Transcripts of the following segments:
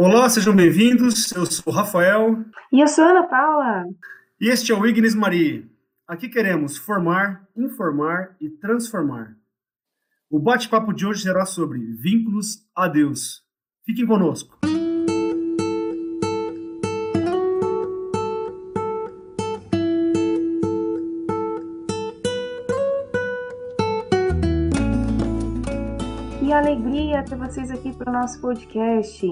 Olá, sejam bem-vindos. Eu sou o Rafael. E eu sou a Ana Paula. E este é o Ignis Maria. Aqui queremos formar, informar e transformar. O bate-papo de hoje será sobre vínculos a Deus. Fiquem conosco. Que alegria ter vocês aqui para o nosso podcast.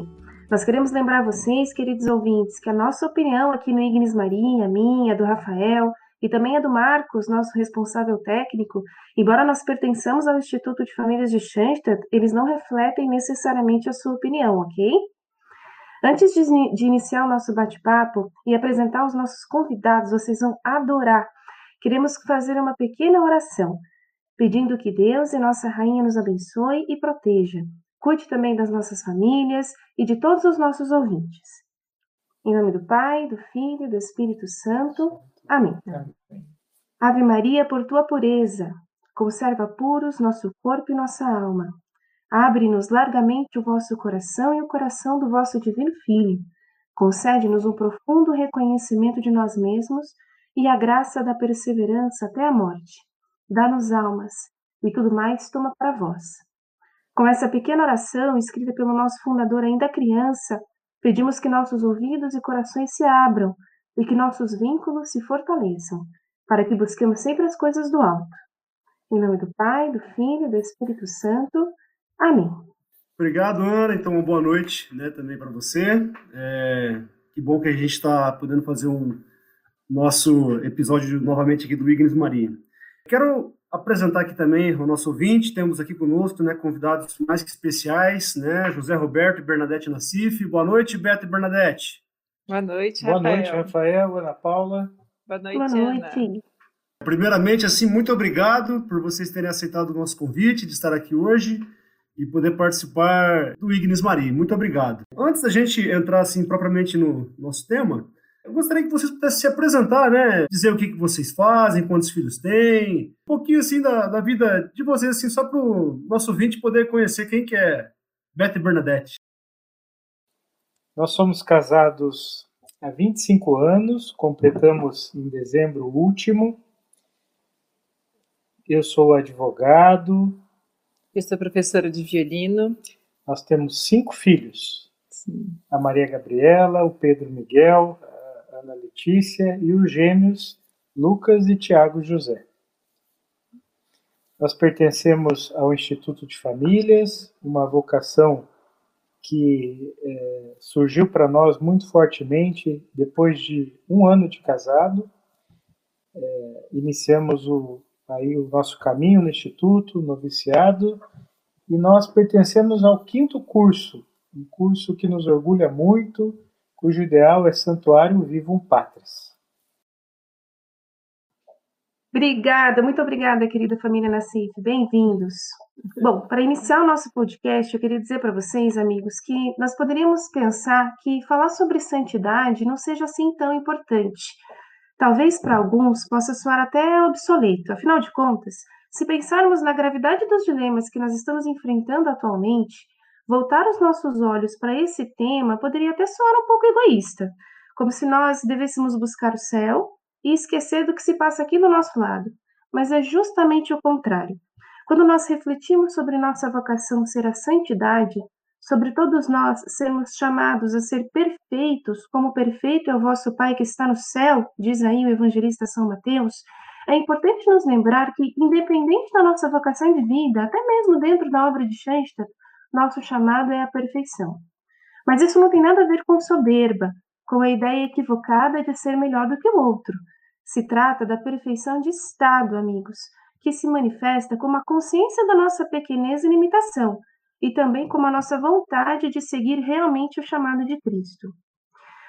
Nós queremos lembrar vocês, queridos ouvintes, que a nossa opinião aqui no Ignis Maria, minha, do Rafael e também a do Marcos, nosso responsável técnico, embora nós pertençamos ao Instituto de Famílias de Schanstatt, eles não refletem necessariamente a sua opinião, ok? Antes de, de iniciar o nosso bate-papo e apresentar os nossos convidados, vocês vão adorar. Queremos fazer uma pequena oração, pedindo que Deus e nossa Rainha nos abençoe e proteja. Cuide também das nossas famílias e de todos os nossos ouvintes. Em nome do Pai, do Filho e do Espírito Santo. Amém. Ave Maria, por tua pureza, conserva puros nosso corpo e nossa alma. Abre-nos largamente o vosso coração e o coração do vosso divino Filho. Concede-nos um profundo reconhecimento de nós mesmos e a graça da perseverança até a morte. Dá-nos almas e tudo mais toma para vós. Com essa pequena oração, escrita pelo nosso fundador ainda criança, pedimos que nossos ouvidos e corações se abram e que nossos vínculos se fortaleçam, para que busquemos sempre as coisas do alto. Em nome do Pai, do Filho e do Espírito Santo. Amém. Obrigado, Ana. Então, uma boa noite né, também para você. É, que bom que a gente está podendo fazer um nosso episódio novamente aqui do Ignis Maria. Quero apresentar aqui também o nosso ouvinte, temos aqui conosco né, convidados mais que especiais, né, José Roberto e Bernadette Nassif. Boa noite, Beto e Bernadette. Boa noite, Boa Rafael. noite, Rafael, Ana Paula. Boa noite, Boa noite. Ana. Primeiramente, assim, muito obrigado por vocês terem aceitado o nosso convite de estar aqui hoje e poder participar do Ignis Maria. Muito obrigado. Antes da gente entrar, assim, propriamente no nosso tema, eu gostaria que vocês pudessem se apresentar, né? Dizer o que, que vocês fazem, quantos filhos têm, um pouquinho assim da, da vida de vocês, assim, só para o nosso ouvinte poder conhecer quem que é Beth e Bernadette. Nós somos casados há 25 anos, completamos em dezembro último. Eu sou advogado. Eu sou professora de violino. Nós temos cinco filhos: Sim. a Maria Gabriela, o Pedro Miguel, Ana Letícia e os gêmeos Lucas e Tiago José. Nós pertencemos ao Instituto de Famílias, uma vocação que é, surgiu para nós muito fortemente depois de um ano de casado. É, iniciamos o, aí o nosso caminho no Instituto, noviciado, e nós pertencemos ao quinto curso, um curso que nos orgulha muito, cujo ideal é Santuário Vivum Patris. Obrigada, muito obrigada, querida família Nassif. Bem-vindos. Bom, para iniciar o nosso podcast, eu queria dizer para vocês, amigos, que nós poderíamos pensar que falar sobre santidade não seja assim tão importante. Talvez para alguns possa soar até obsoleto, afinal de contas, se pensarmos na gravidade dos dilemas que nós estamos enfrentando atualmente, voltar os nossos olhos para esse tema poderia até soar um pouco egoísta, como se nós devêssemos buscar o céu e esquecer do que se passa aqui do nosso lado. Mas é justamente o contrário. Quando nós refletimos sobre nossa vocação ser a santidade, sobre todos nós sermos chamados a ser perfeitos, como perfeito é o vosso Pai que está no céu, diz aí o evangelista São Mateus, é importante nos lembrar que, independente da nossa vocação de vida, até mesmo dentro da obra de Schanstatt, nosso chamado é a perfeição. Mas isso não tem nada a ver com soberba, com a ideia equivocada de ser melhor do que o outro. Se trata da perfeição de estado, amigos, que se manifesta como a consciência da nossa pequenez e limitação, e também como a nossa vontade de seguir realmente o chamado de Cristo.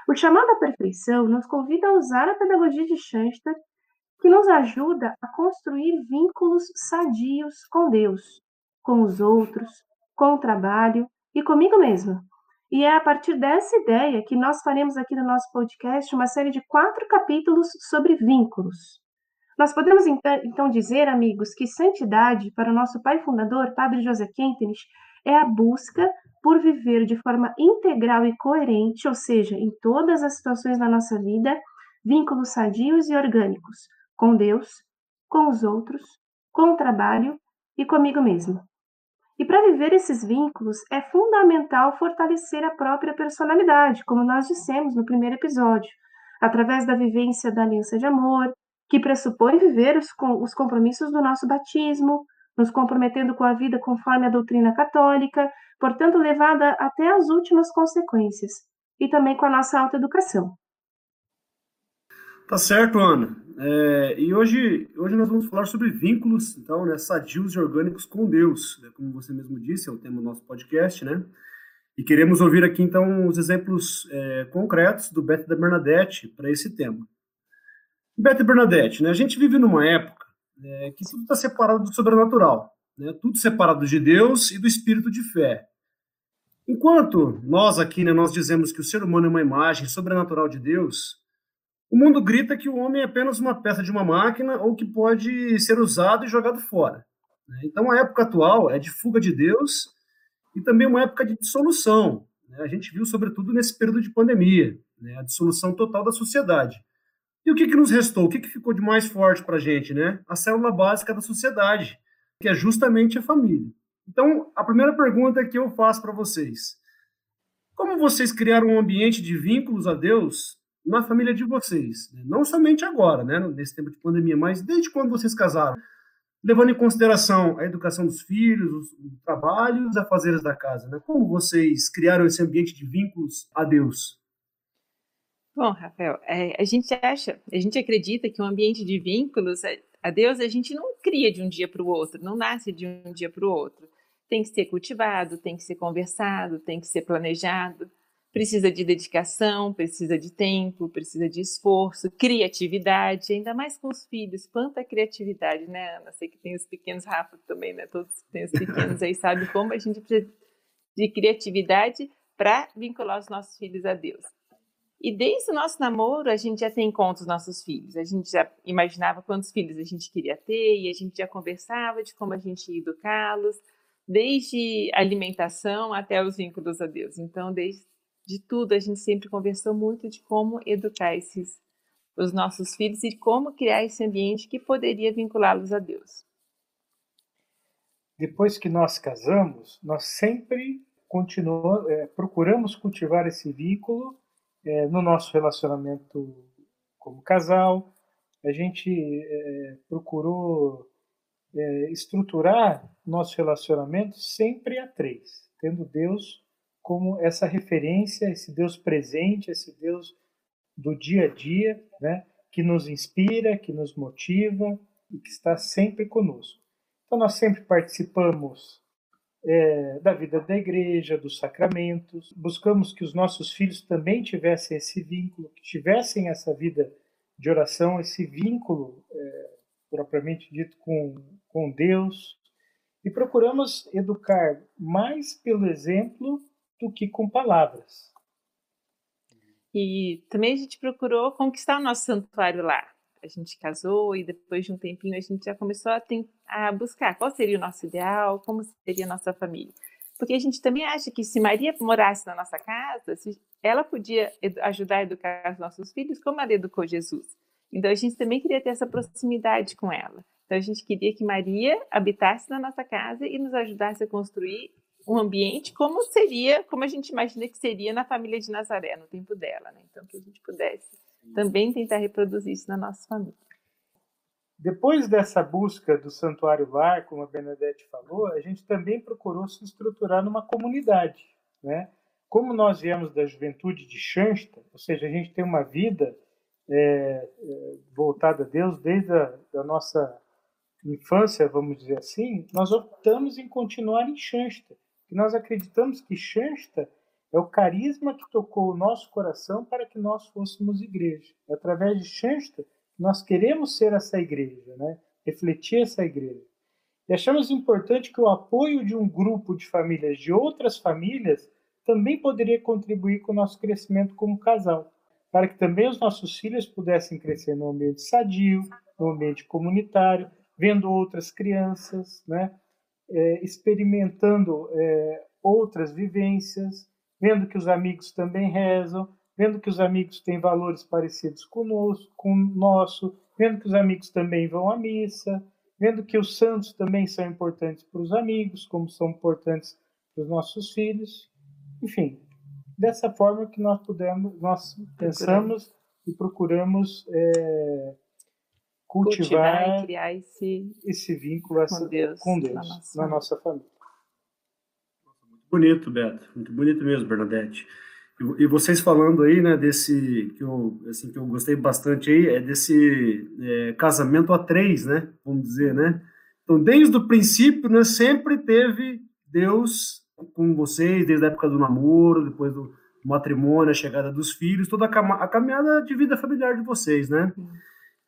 O chamado à perfeição nos convida a usar a pedagogia de Schanstatt, que nos ajuda a construir vínculos sadios com Deus, com os outros, com o trabalho e comigo mesma. E é a partir dessa ideia que nós faremos aqui no nosso podcast uma série de quatro capítulos sobre vínculos. Nós podemos então dizer, amigos, que santidade, para o nosso pai fundador, Padre José Quentenich, é a busca por viver de forma integral e coerente, ou seja, em todas as situações da nossa vida, vínculos sadios e orgânicos com Deus, com os outros, com o trabalho e comigo mesmo. E para viver esses vínculos é fundamental fortalecer a própria personalidade, como nós dissemos no primeiro episódio, através da vivência da aliança de amor, que pressupõe viver os, os compromissos do nosso batismo, nos comprometendo com a vida conforme a doutrina católica, portanto levada até as últimas consequências, e também com a nossa autoeducação. Tá certo, Ana. É, e hoje, hoje nós vamos falar sobre vínculos, então, né, sadios e orgânicos com Deus, né, como você mesmo disse, é o tema do nosso podcast, né? E queremos ouvir aqui, então, os exemplos é, concretos do Beto da Bernadette para esse tema. Beto Bernadette, né, a gente vive numa época é, que tudo está separado do sobrenatural, né, tudo separado de Deus e do espírito de fé. Enquanto nós aqui, né, nós dizemos que o ser humano é uma imagem sobrenatural de Deus, o mundo grita que o homem é apenas uma peça de uma máquina ou que pode ser usado e jogado fora. Né? Então, a época atual é de fuga de Deus e também uma época de dissolução. Né? A gente viu, sobretudo, nesse período de pandemia, né? a dissolução total da sociedade. E o que, que nos restou? O que, que ficou de mais forte para a gente? Né? A célula básica da sociedade, que é justamente a família. Então, a primeira pergunta que eu faço para vocês: como vocês criaram um ambiente de vínculos a Deus na família de vocês. Né? Não somente agora, né, nesse tempo de pandemia, mas desde quando vocês casaram. Levando em consideração a educação dos filhos, o trabalho e os afazeres da casa. Né? Como vocês criaram esse ambiente de vínculos a Deus? Bom, Rafael, é, a gente acha, a gente acredita que um ambiente de vínculos a Deus a gente não cria de um dia para o outro, não nasce de um dia para o outro. Tem que ser cultivado, tem que ser conversado, tem que ser planejado precisa de dedicação, precisa de tempo, precisa de esforço, criatividade, ainda mais com os filhos. Quanta criatividade, né, Ana? Sei que tem os pequenos, Rafa também, né? Todos têm os pequenos aí, sabe como a gente precisa de criatividade para vincular os nossos filhos a Deus. E desde o nosso namoro, a gente já tem conta os nossos filhos. A gente já imaginava quantos filhos a gente queria ter e a gente já conversava de como a gente ia educá-los, desde alimentação até os vínculos a Deus. Então, desde de tudo, a gente sempre conversou muito de como educar esses os nossos filhos e como criar esse ambiente que poderia vinculá-los a Deus. Depois que nós casamos, nós sempre continuamos, é, procuramos cultivar esse vínculo é, no nosso relacionamento como casal. A gente é, procurou é, estruturar nosso relacionamento sempre a três, tendo Deus como essa referência, esse Deus presente, esse Deus do dia a dia, né, que nos inspira, que nos motiva e que está sempre conosco. Então, nós sempre participamos é, da vida da igreja, dos sacramentos, buscamos que os nossos filhos também tivessem esse vínculo, que tivessem essa vida de oração, esse vínculo é, propriamente dito com, com Deus, e procuramos educar mais pelo exemplo do que com palavras. E também a gente procurou conquistar o nosso santuário lá. A gente casou e depois de um tempinho a gente já começou a, a buscar qual seria o nosso ideal, como seria a nossa família. Porque a gente também acha que se Maria morasse na nossa casa, ela podia ajudar a educar os nossos filhos como ela educou Jesus. Então a gente também queria ter essa proximidade com ela. Então a gente queria que Maria habitasse na nossa casa e nos ajudasse a construir um ambiente como seria, como a gente imagina que seria na família de Nazaré, no tempo dela, né? Então, que a gente pudesse também tentar reproduzir isso na nossa família. Depois dessa busca do santuário lar, como a Bernadette falou, a gente também procurou se estruturar numa comunidade, né? Como nós viemos da juventude de Xansta, ou seja, a gente tem uma vida é, é, voltada a Deus desde a da nossa infância, vamos dizer assim, nós optamos em continuar em Xansta que nós acreditamos que Shansta é o carisma que tocou o nosso coração para que nós fôssemos igreja. É através de Shansta nós queremos ser essa igreja, né? refletir essa igreja. E achamos importante que o apoio de um grupo de famílias, de outras famílias, também poderia contribuir com o nosso crescimento como casal, para que também os nossos filhos pudessem crescer no ambiente sadio, no ambiente comunitário, vendo outras crianças, né? É, experimentando é, outras vivências, vendo que os amigos também rezam, vendo que os amigos têm valores parecidos conosco, com o nosso, vendo que os amigos também vão à missa, vendo que os santos também são importantes para os amigos, como são importantes para os nossos filhos. Enfim, dessa forma que nós podemos, nós pensamos e procuramos é, cultivar, cultivar e criar esse, esse vínculo essa, com Deus, com Deus na, nossa, na nossa família. Muito bonito, Beto. Muito bonito mesmo, Bernadette. E vocês falando aí, né, desse que eu, assim, que eu gostei bastante aí, é desse é, casamento a três, né, vamos dizer, né? Então, desde o princípio, né, sempre teve Deus com vocês, desde a época do namoro, depois do matrimônio, a chegada dos filhos, toda a, caminhada de vida familiar de vocês, né?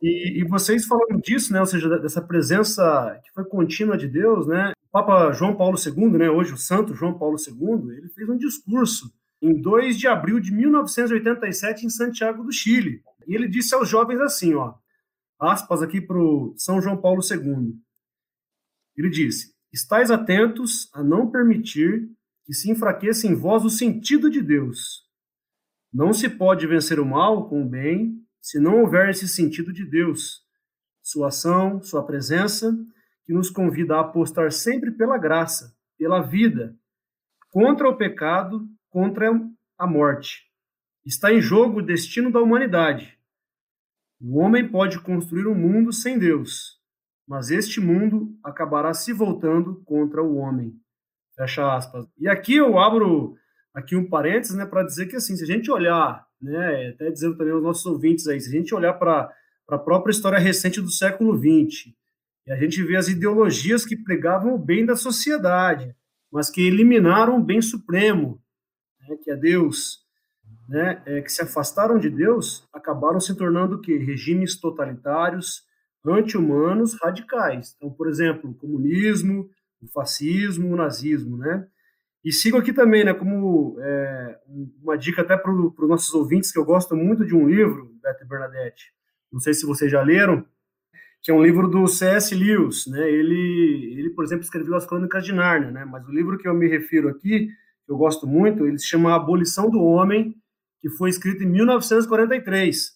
E, e, vocês falando disso, né, ou seja, dessa presença que foi contínua de Deus, né? O Papa João Paulo II, né, hoje o Santo João Paulo II, ele fez um discurso em 2 de abril de 1987 em Santiago do Chile. E ele disse aos jovens assim, ó, aspas aqui para o São João Paulo II. Ele disse: Estais atentos a não permitir que se enfraqueça em vós o sentido de Deus. Não se pode vencer o mal com o bem se não houver esse sentido de Deus, sua ação, sua presença, que nos convida a apostar sempre pela graça, pela vida, contra o pecado contra a morte. Está em jogo o destino da humanidade. O homem pode construir um mundo sem Deus, mas este mundo acabará se voltando contra o homem. Fecha aspas. E aqui eu abro aqui um parênteses, né, para dizer que assim, se a gente olhar, né, até dizendo também aos nossos ouvintes aí, se a gente olhar para a própria história recente do século XX, e a gente vê as ideologias que pregavam o bem da sociedade, mas que eliminaram o bem supremo, né, que é Deus, né, é, que se afastaram de Deus, acabaram se tornando que regimes totalitários, anti-humanos, radicais. Então, por exemplo, o comunismo, o fascismo, o nazismo, né? E sigo aqui também, né, como é, uma dica até para os nossos ouvintes, que eu gosto muito de um livro, Beto Bernadette, não sei se vocês já leram, que é um livro do C.S. Lewis, né, ele, ele, por exemplo, escreveu as Crônicas de Nárnia, né, mas o livro que eu me refiro aqui que eu gosto muito, ele se chama Abolição do Homem, que foi escrito em 1943.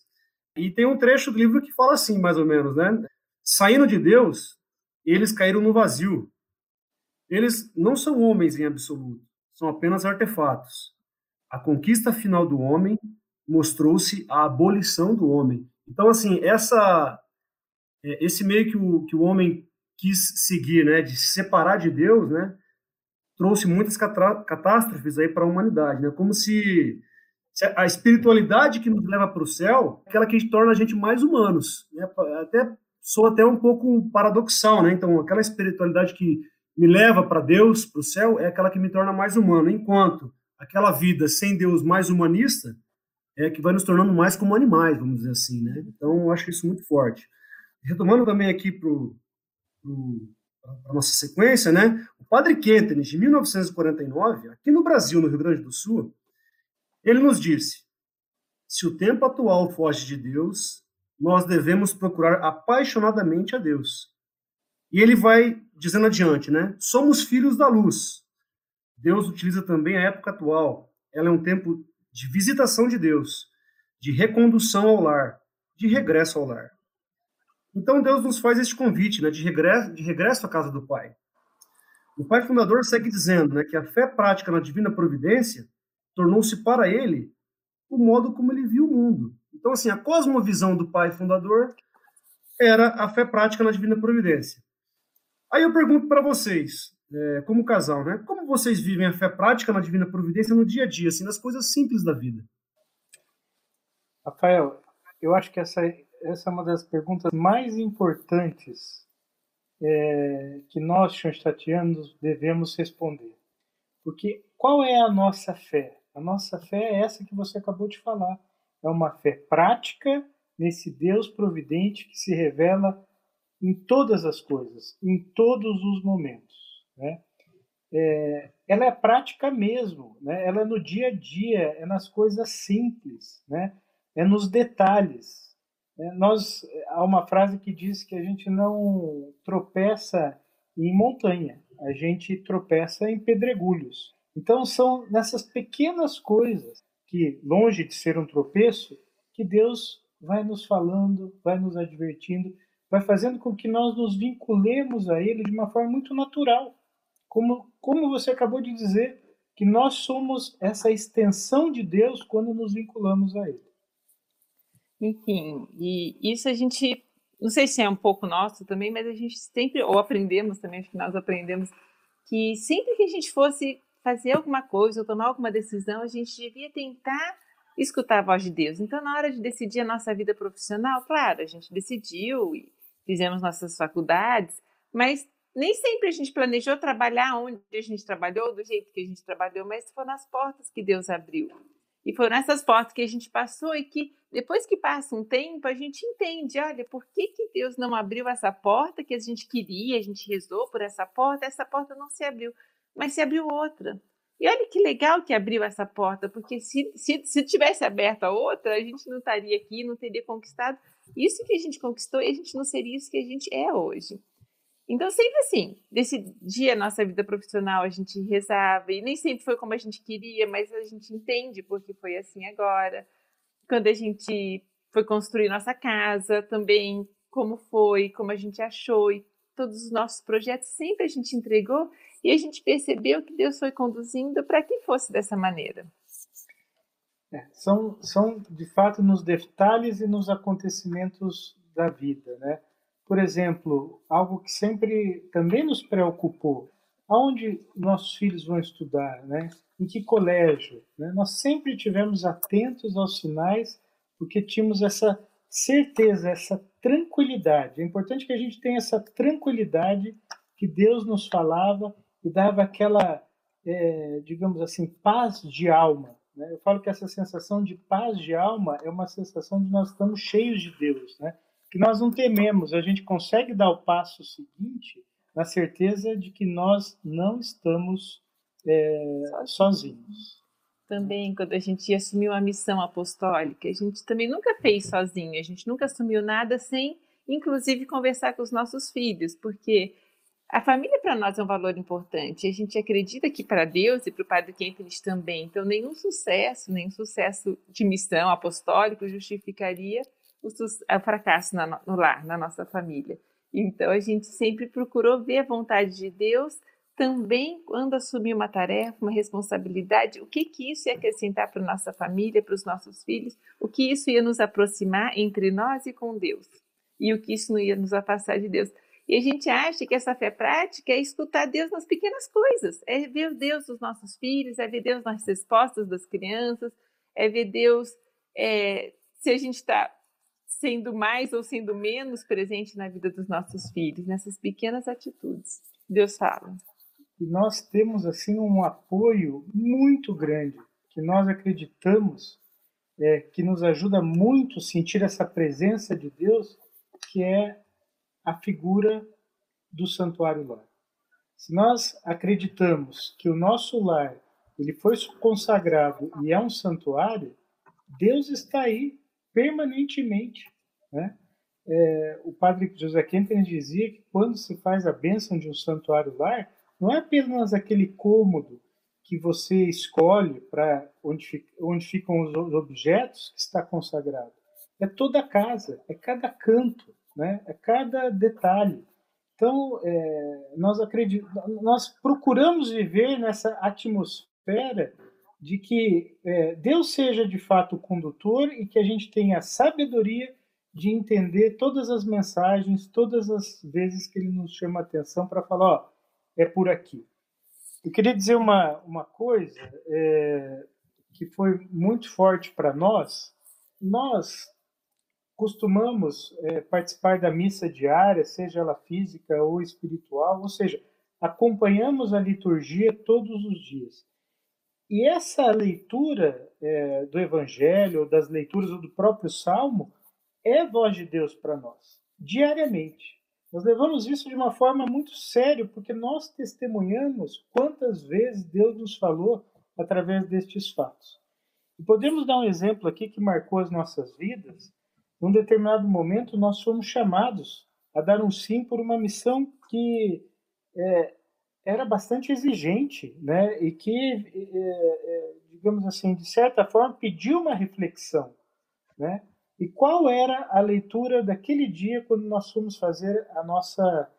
E tem um trecho do livro que fala assim, mais ou menos, né? Saindo de Deus, eles caíram no vazio. Eles não são homens em absoluto, são apenas artefatos. A conquista final do homem mostrou-se a abolição do homem. Então, assim, essa é, esse meio que o, que o homem quis seguir, né, de se separar de Deus, né, trouxe muitas catástrofes aí para a humanidade, né? Como se, se, a espiritualidade que nos leva para o céu, é aquela que torna a gente mais humanos, né? Até sou até um pouco paradoxal, né? Então, aquela espiritualidade que me leva para Deus, para o céu, é aquela que me torna mais humano, enquanto aquela vida sem Deus mais humanista é que vai nos tornando mais como animais, vamos dizer assim, né? Então, eu acho isso muito forte. Retomando também aqui para a nossa sequência, né? O padre Kentenich, de 1949, aqui no Brasil, no Rio Grande do Sul, ele nos disse: se o tempo atual foge de Deus, nós devemos procurar apaixonadamente a Deus. E ele vai dizendo adiante, né? Somos filhos da luz. Deus utiliza também a época atual. Ela é um tempo de visitação de Deus, de recondução ao lar, de regresso ao lar. Então Deus nos faz este convite, né, de regresso, de regresso à casa do Pai. O pai fundador segue dizendo né, que a fé prática na divina providência tornou-se para ele o modo como ele viu o mundo. Então, assim, a cosmovisão do pai fundador era a fé prática na divina providência. Aí eu pergunto para vocês, é, como casal, né? Como vocês vivem a fé prática na divina providência no dia a dia, assim, nas coisas simples da vida? Rafael, eu acho que essa, essa é uma das perguntas mais importantes é, que nós, Schoenstattianos, devemos responder. Porque qual é a nossa fé? A nossa fé é essa que você acabou de falar. É uma fé prática nesse Deus providente que se revela em todas as coisas, em todos os momentos. Né? É, ela é prática mesmo, né? ela é no dia a dia, é nas coisas simples, né? é nos detalhes. É, nós há uma frase que diz que a gente não tropeça em montanha, a gente tropeça em pedregulhos. Então são nessas pequenas coisas que, longe de ser um tropeço, que Deus vai nos falando, vai nos advertindo, vai fazendo com que nós nos vinculemos a Ele de uma forma muito natural. Como, como você acabou de dizer, que nós somos essa extensão de Deus quando nos vinculamos a Ele. Enfim, e isso a gente, não sei se é um pouco nosso também, mas a gente sempre, ou aprendemos também, acho que nós aprendemos, que sempre que a gente fosse fazer alguma coisa ou tomar alguma decisão, a gente devia tentar escutar a voz de Deus. Então, na hora de decidir a nossa vida profissional, claro, a gente decidiu e fizemos nossas faculdades, mas nem sempre a gente planejou trabalhar onde a gente trabalhou, do jeito que a gente trabalhou, mas foram as portas que Deus abriu. E foram essas portas que a gente passou e que depois que passa um tempo, a gente entende, olha, por que, que Deus não abriu essa porta que a gente queria, a gente rezou por essa porta, essa porta não se abriu, mas se abriu outra. E olha que legal que abriu essa porta, porque se, se, se tivesse aberto a outra, a gente não estaria aqui, não teria conquistado isso que a gente conquistou e a gente não seria isso que a gente é hoje. Então, sempre assim, decidia a nossa vida profissional, a gente rezava, e nem sempre foi como a gente queria, mas a gente entende porque foi assim agora. Quando a gente foi construir nossa casa, também como foi, como a gente achou, e todos os nossos projetos, sempre a gente entregou e a gente percebeu que Deus foi conduzindo para que fosse dessa maneira. É, são, são, de fato, nos detalhes e nos acontecimentos da vida, né? Por exemplo, algo que sempre também nos preocupou, aonde nossos filhos vão estudar, né? Em que colégio? Né? Nós sempre tivemos atentos aos sinais, porque tínhamos essa certeza, essa tranquilidade. É importante que a gente tenha essa tranquilidade que Deus nos falava e dava aquela, é, digamos assim, paz de alma. Né? Eu falo que essa sensação de paz de alma é uma sensação de nós estamos cheios de Deus, né? que nós não tememos, a gente consegue dar o passo seguinte na certeza de que nós não estamos é, sozinhos. Também, quando a gente assumiu a missão apostólica, a gente também nunca fez sozinho, a gente nunca assumiu nada sem, inclusive, conversar com os nossos filhos, porque a família para nós é um valor importante. A gente acredita que para Deus e para o Padre Kempnis também. Então, nenhum sucesso, nenhum sucesso de missão apostólico justificaria o, fracasso no lar, na nossa família. Então, a gente sempre procurou ver a vontade de Deus também quando assumir uma tarefa, uma responsabilidade, o que, que isso ia acrescentar para nossa família, para os nossos filhos, o que isso ia nos aproximar entre nós e com Deus, e o que isso não ia nos afastar de Deus. E a gente acha que essa fé prática é escutar Deus nas pequenas coisas, é ver Deus nos nossos filhos, é ver Deus nas respostas das crianças, é ver Deus é, se a gente está sendo mais ou sendo menos presente na vida dos nossos filhos, nessas pequenas atitudes. Deus fala. E nós temos assim um apoio muito grande, que nós acreditamos é, que nos ajuda muito sentir essa presença de Deus, que é a figura do santuário lar. Se nós acreditamos que o nosso lar ele foi consagrado e é um santuário, Deus está aí permanentemente né? É, o padre José Kemper dizia que quando se faz a bênção de um santuário lar, não é apenas aquele cômodo que você escolhe para onde, onde ficam os objetos que está consagrado. É toda a casa, é cada canto, né? é cada detalhe. Então, é, nós, nós procuramos viver nessa atmosfera de que é, Deus seja de fato o condutor e que a gente tenha sabedoria de entender todas as mensagens, todas as vezes que ele nos chama a atenção para falar, ó, é por aqui. Eu queria dizer uma, uma coisa é, que foi muito forte para nós. Nós costumamos é, participar da missa diária, seja ela física ou espiritual, ou seja, acompanhamos a liturgia todos os dias. E essa leitura é, do Evangelho, das leituras do próprio Salmo, é voz de Deus para nós, diariamente. Nós levamos isso de uma forma muito séria, porque nós testemunhamos quantas vezes Deus nos falou através destes fatos. E podemos dar um exemplo aqui que marcou as nossas vidas. Num determinado momento, nós fomos chamados a dar um sim por uma missão que é, era bastante exigente, né? E que, é, é, digamos assim, de certa forma, pediu uma reflexão, né? E qual era a leitura daquele dia quando nós fomos fazer a nossa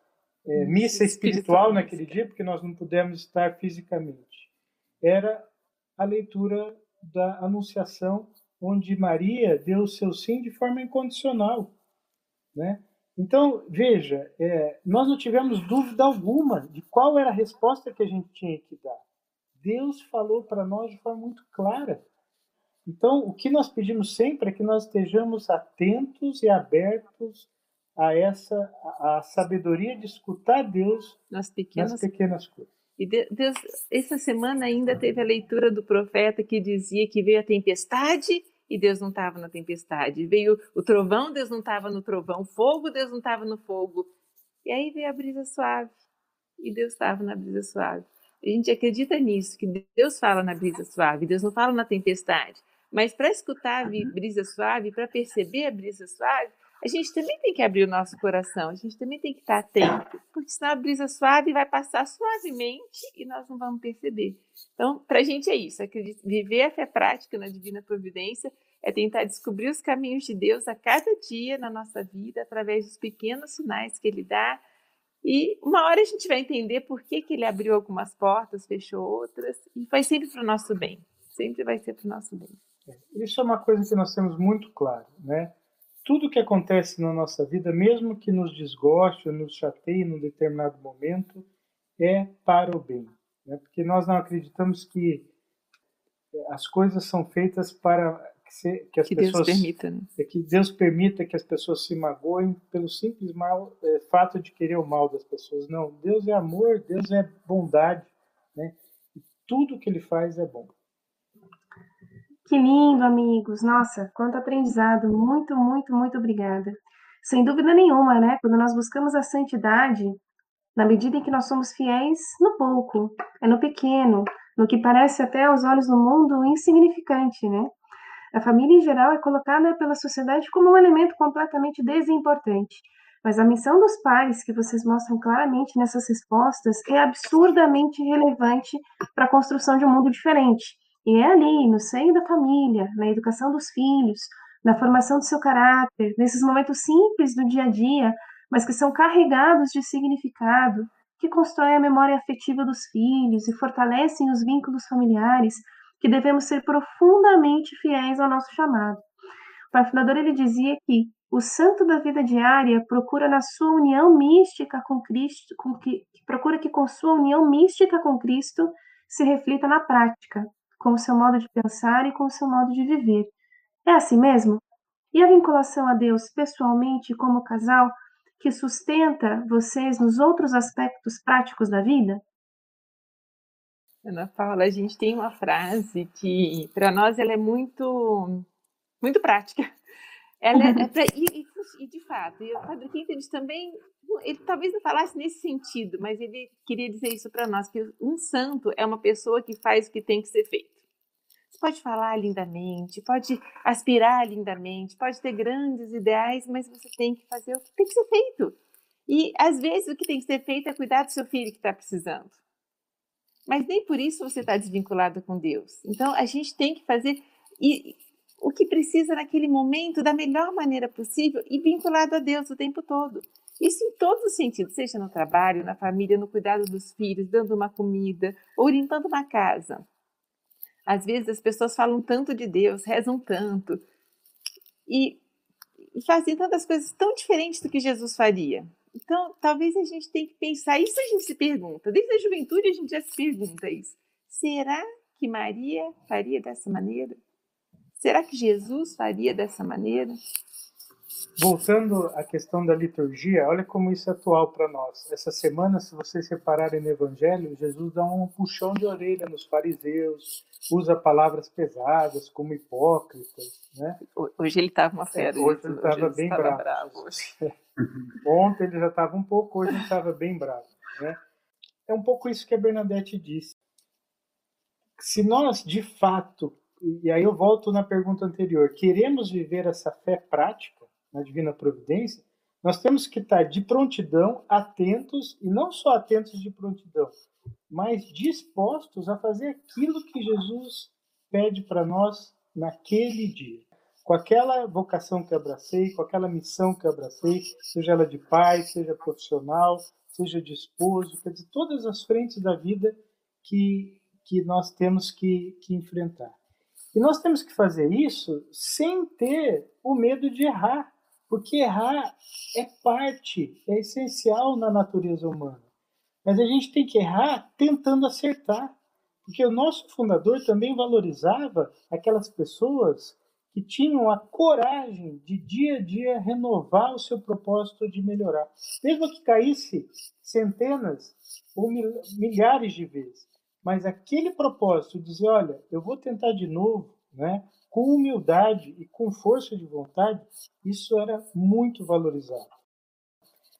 é, missa espiritual naquele dia, porque nós não pudemos estar fisicamente? Era a leitura da Anunciação, onde Maria deu o seu sim de forma incondicional, né? Então, veja, é, nós não tivemos dúvida alguma de qual era a resposta que a gente tinha que dar. Deus falou para nós de forma muito clara. Então, o que nós pedimos sempre é que nós estejamos atentos e abertos a essa a, a sabedoria de escutar Deus nas pequenas, nas pequenas coisas. E Deus, essa semana ainda teve a leitura do profeta que dizia que veio a tempestade e Deus não estava na tempestade. Veio o trovão, Deus não estava no trovão. Fogo, Deus não estava no fogo. E aí veio a brisa suave. E Deus estava na brisa suave. A gente acredita nisso, que Deus fala na brisa suave, Deus não fala na tempestade. Mas para escutar a brisa suave, para perceber a brisa suave, a gente também tem que abrir o nosso coração, a gente também tem que estar atento, porque senão a brisa suave vai passar suavemente e nós não vamos perceber. Então, para a gente é isso, viver a fé prática na divina providência é tentar descobrir os caminhos de Deus a cada dia na nossa vida, através dos pequenos sinais que Ele dá. E uma hora a gente vai entender por que, que Ele abriu algumas portas, fechou outras, e vai sempre para o nosso bem. Sempre vai ser para o nosso bem. É, isso é uma coisa que nós temos muito claro, né? Tudo que acontece na nossa vida, mesmo que nos desgoste ou nos chateie num determinado momento, é para o bem. Né? Porque nós não acreditamos que as coisas são feitas para que, se, que as que pessoas. Deus permita, né? É que Deus permita que as pessoas se magoem pelo simples mal, é, fato de querer o mal das pessoas. Não, Deus é amor, Deus é bondade. Né? E tudo que ele faz é bom. Que lindo, amigos. Nossa, quanto aprendizado. Muito, muito, muito obrigada. Sem dúvida nenhuma, né? Quando nós buscamos a santidade, na medida em que nós somos fiéis no pouco, é no pequeno, no que parece até aos olhos do mundo insignificante, né? A família em geral é colocada pela sociedade como um elemento completamente desimportante. Mas a missão dos pais, que vocês mostram claramente nessas respostas, é absurdamente relevante para a construção de um mundo diferente. E é ali, no seio da família, na educação dos filhos, na formação do seu caráter, nesses momentos simples do dia a dia, mas que são carregados de significado, que constroem a memória afetiva dos filhos e fortalecem os vínculos familiares, que devemos ser profundamente fiéis ao nosso chamado. O pai fundador ele dizia que o santo da vida diária procura na sua união mística com Cristo, com que, procura que com sua união mística com Cristo se reflita na prática, com o seu modo de pensar e com o seu modo de viver. É assim mesmo? E a vinculação a Deus pessoalmente como casal que sustenta vocês nos outros aspectos práticos da vida? Ana Paula, a gente tem uma frase que para nós ela é muito muito prática. Ela é, é pra, e, e, de fato, e o Padre Quinteles também, ele talvez não falasse nesse sentido, mas ele queria dizer isso para nós, que um santo é uma pessoa que faz o que tem que ser feito. Você pode falar lindamente, pode aspirar lindamente, pode ter grandes ideais, mas você tem que fazer o que tem que ser feito. E às vezes o que tem que ser feito é cuidar do seu filho que está precisando. Mas nem por isso você está desvinculado com Deus. Então a gente tem que fazer e, o que precisa naquele momento da melhor maneira possível e vinculado a Deus o tempo todo. Isso em todos os sentidos, seja no trabalho, na família, no cuidado dos filhos, dando uma comida, ou limpando uma casa. Às vezes as pessoas falam tanto de Deus, rezam tanto e, e fazem tantas coisas tão diferentes do que Jesus faria. Então, talvez a gente tenha que pensar, isso a gente se pergunta, desde a juventude a gente já se pergunta isso. Será que Maria faria dessa maneira? Será que Jesus faria dessa maneira? Voltando à questão da liturgia, olha como isso é atual para nós. Essa semana, se vocês separarem no Evangelho, Jesus dá um puxão de orelha nos fariseus, usa palavras pesadas, como hipócritas. Né? Hoje ele estava uma fera. É, hoje ele estava bem bravo. bravo Ontem ele já estava um pouco, hoje ele estava bem bravo. Né? É um pouco isso que a Bernadette disse. Se nós, de fato, e aí eu volto na pergunta anterior, queremos viver essa fé prática, na divina providência, nós temos que estar de prontidão, atentos, e não só atentos de prontidão, mas dispostos a fazer aquilo que Jesus pede para nós naquele dia. Com aquela vocação que abracei, com aquela missão que abracei, seja ela de pai, seja profissional, seja de esposo, quer dizer, todas as frentes da vida que, que nós temos que, que enfrentar. E nós temos que fazer isso sem ter o medo de errar, porque errar é parte, é essencial na natureza humana. Mas a gente tem que errar tentando acertar, porque o nosso fundador também valorizava aquelas pessoas que tinham a coragem de dia a dia renovar o seu propósito de melhorar, mesmo que caísse centenas ou milhares de vezes. Mas aquele propósito, dizer, olha, eu vou tentar de novo, né? Com humildade e com força de vontade, isso era muito valorizado.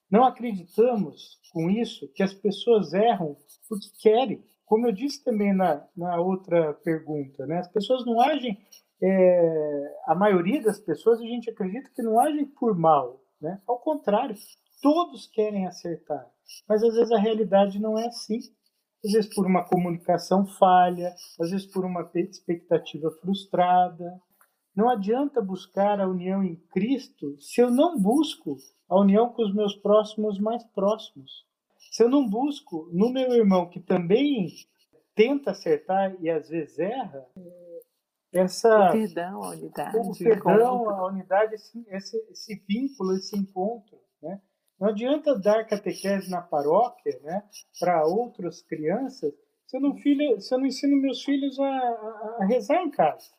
Não acreditamos com isso que as pessoas erram porque querem. Como eu disse também na, na outra pergunta, né? as pessoas não agem é, a maioria das pessoas a gente acredita que não agem por mal, né? Ao contrário, todos querem acertar, mas às vezes a realidade não é assim. Às vezes por uma comunicação falha, às vezes por uma expectativa frustrada. Não adianta buscar a união em Cristo se eu não busco a união com os meus próximos mais próximos. Se eu não busco no meu irmão que também tenta acertar e às vezes erra, essa o perdão, a unidade, o perdão, a unidade, esse, esse, esse, vínculo, esse encontro, né? Não adianta dar catequese na paróquia, né, para outras crianças, se eu não filho, se eu não ensino meus filhos a, a, rezar em casa.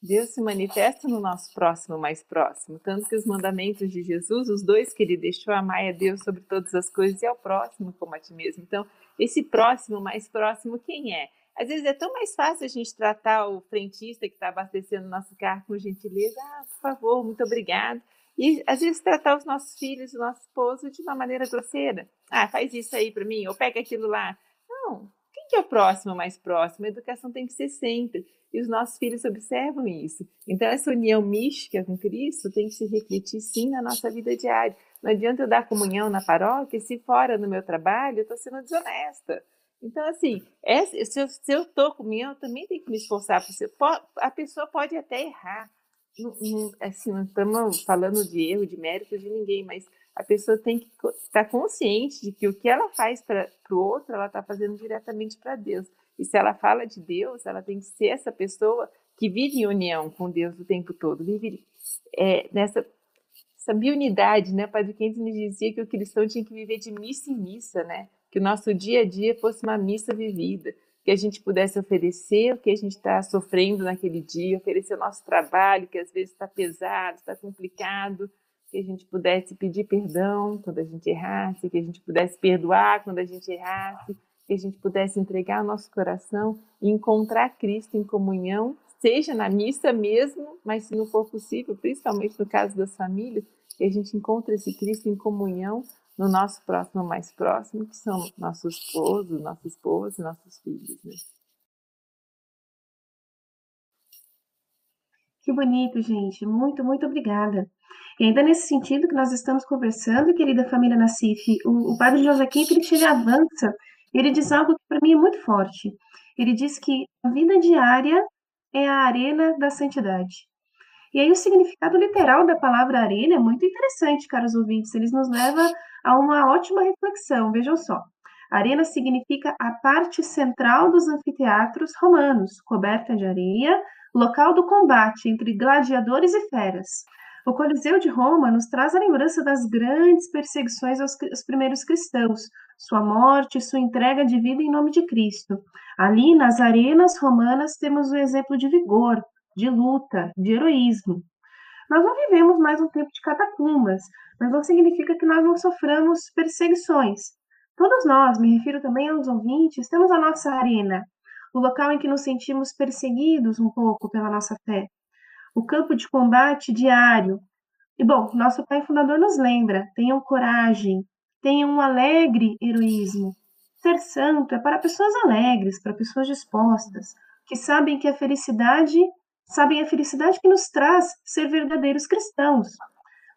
Deus se manifesta no nosso próximo mais próximo, tanto que os mandamentos de Jesus, os dois que ele deixou, amar a Deus sobre todas as coisas e ao próximo como a ti mesmo. Então, esse próximo mais próximo, quem é? Às vezes é tão mais fácil a gente tratar o frentista que está abastecendo nosso carro com gentileza, ah, por favor, muito obrigado. E às vezes tratar os nossos filhos, o nosso esposo de uma maneira grosseira. Ah, faz isso aí para mim, ou pega aquilo lá. Não, quem que é o próximo mais próximo? A educação tem que ser sempre. E os nossos filhos observam isso. Então, essa união mística com Cristo tem que se refletir sim na nossa vida diária. Não adianta eu dar comunhão na paróquia se fora no meu trabalho eu estou sendo desonesta. Então, assim, se, eu, tô comigo, eu também tenho que me esforçar. A pessoa pode até errar. Assim, não estamos falando de erro, de mérito de ninguém, mas a pessoa tem que estar tá consciente de que o que ela faz para o outro, ela está fazendo diretamente para Deus. E se ela fala de Deus, ela tem que ser essa pessoa que vive em união com Deus o tempo todo, vive é, nessa essa biunidade, né? Padre Quentes me dizia que o cristão tinha que viver de missa em missa, né? que o nosso dia a dia fosse uma missa vivida, que a gente pudesse oferecer o que a gente está sofrendo naquele dia, oferecer o nosso trabalho, que às vezes está pesado, está complicado, que a gente pudesse pedir perdão quando a gente errasse, que a gente pudesse perdoar quando a gente errasse, que a gente pudesse entregar o nosso coração e encontrar Cristo em comunhão, seja na missa mesmo, mas se não for possível, principalmente no caso das famílias, que a gente encontre esse Cristo em comunhão no nosso próximo mais próximo, que são nossos esposos, nossa esposa e nossos filhos. Né? Que bonito, gente. Muito, muito obrigada. E ainda nesse sentido que nós estamos conversando, querida família Nassif, o, o padre Kemplich, ele avança, ele diz algo que para mim é muito forte. Ele diz que a vida diária é a arena da santidade. E aí o significado literal da palavra arena é muito interessante, caros ouvintes. Eles nos leva a uma ótima reflexão. Vejam só. Arena significa a parte central dos anfiteatros romanos, coberta de areia, local do combate entre gladiadores e feras. O Coliseu de Roma nos traz a lembrança das grandes perseguições aos, aos primeiros cristãos, sua morte, sua entrega de vida em nome de Cristo. Ali, nas arenas romanas, temos o exemplo de vigor, de luta, de heroísmo. Nós não vivemos mais um tempo de catacumbas, mas não significa que nós não soframos perseguições. Todos nós, me refiro também aos ouvintes, temos a nossa arena, o local em que nos sentimos perseguidos um pouco pela nossa fé, o campo de combate diário. E bom, nosso pai fundador nos lembra: tenham coragem, tenham um alegre heroísmo. Ser santo é para pessoas alegres, para pessoas dispostas, que sabem que a felicidade sabem a felicidade que nos traz ser verdadeiros cristãos.